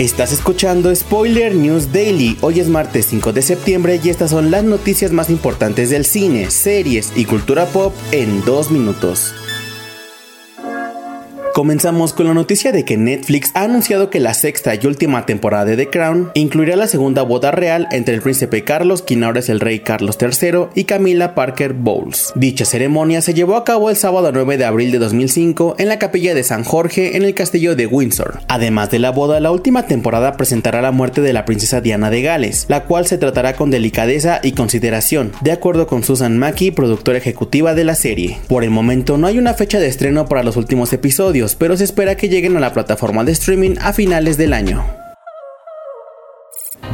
Estás escuchando Spoiler News Daily. Hoy es martes 5 de septiembre y estas son las noticias más importantes del cine, series y cultura pop en dos minutos. Comenzamos con la noticia de que Netflix ha anunciado que la sexta y última temporada de The Crown incluirá la segunda boda real entre el príncipe Carlos, quien ahora es el rey Carlos III, y Camila Parker Bowles. Dicha ceremonia se llevó a cabo el sábado 9 de abril de 2005 en la capilla de San Jorge en el castillo de Windsor. Además de la boda, la última temporada presentará la muerte de la princesa Diana de Gales, la cual se tratará con delicadeza y consideración, de acuerdo con Susan Mackie, productora ejecutiva de la serie. Por el momento no hay una fecha de estreno para los últimos episodios, pero se espera que lleguen a la plataforma de streaming a finales del año.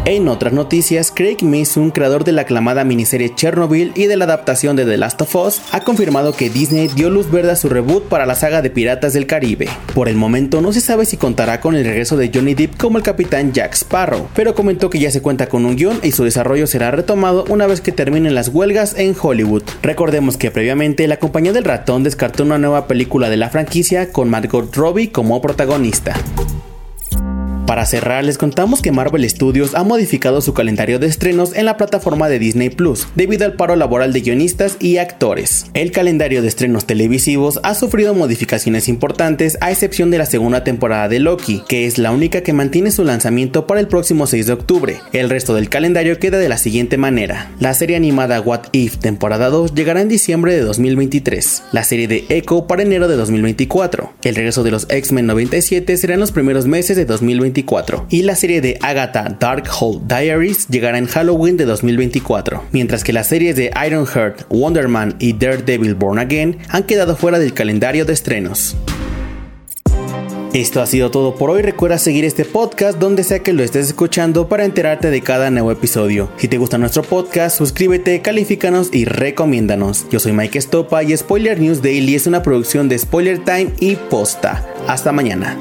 En otras noticias, Craig Mason, creador de la aclamada miniserie Chernobyl y de la adaptación de The Last of Us, ha confirmado que Disney dio luz verde a su reboot para la saga de Piratas del Caribe. Por el momento no se sabe si contará con el regreso de Johnny Depp como el capitán Jack Sparrow, pero comentó que ya se cuenta con un guion y su desarrollo será retomado una vez que terminen las huelgas en Hollywood. Recordemos que previamente la compañía del ratón descartó una nueva película de la franquicia con Margot Robbie como protagonista. Para cerrar, les contamos que Marvel Studios ha modificado su calendario de estrenos en la plataforma de Disney Plus debido al paro laboral de guionistas y actores. El calendario de estrenos televisivos ha sufrido modificaciones importantes a excepción de la segunda temporada de Loki, que es la única que mantiene su lanzamiento para el próximo 6 de octubre. El resto del calendario queda de la siguiente manera. La serie animada What If temporada 2 llegará en diciembre de 2023. La serie de Echo para enero de 2024. El regreso de los X-Men 97 será en los primeros meses de 2024 y la serie de Agatha Darkhold Diaries llegará en Halloween de 2024, mientras que las series de Ironheart, Wonder Man y Daredevil Born Again han quedado fuera del calendario de estrenos. Esto ha sido todo por hoy. Recuerda seguir este podcast donde sea que lo estés escuchando para enterarte de cada nuevo episodio. Si te gusta nuestro podcast, suscríbete, califícanos y recomiéndanos. Yo soy Mike Estopa y Spoiler News Daily es una producción de Spoiler Time y Posta. Hasta mañana.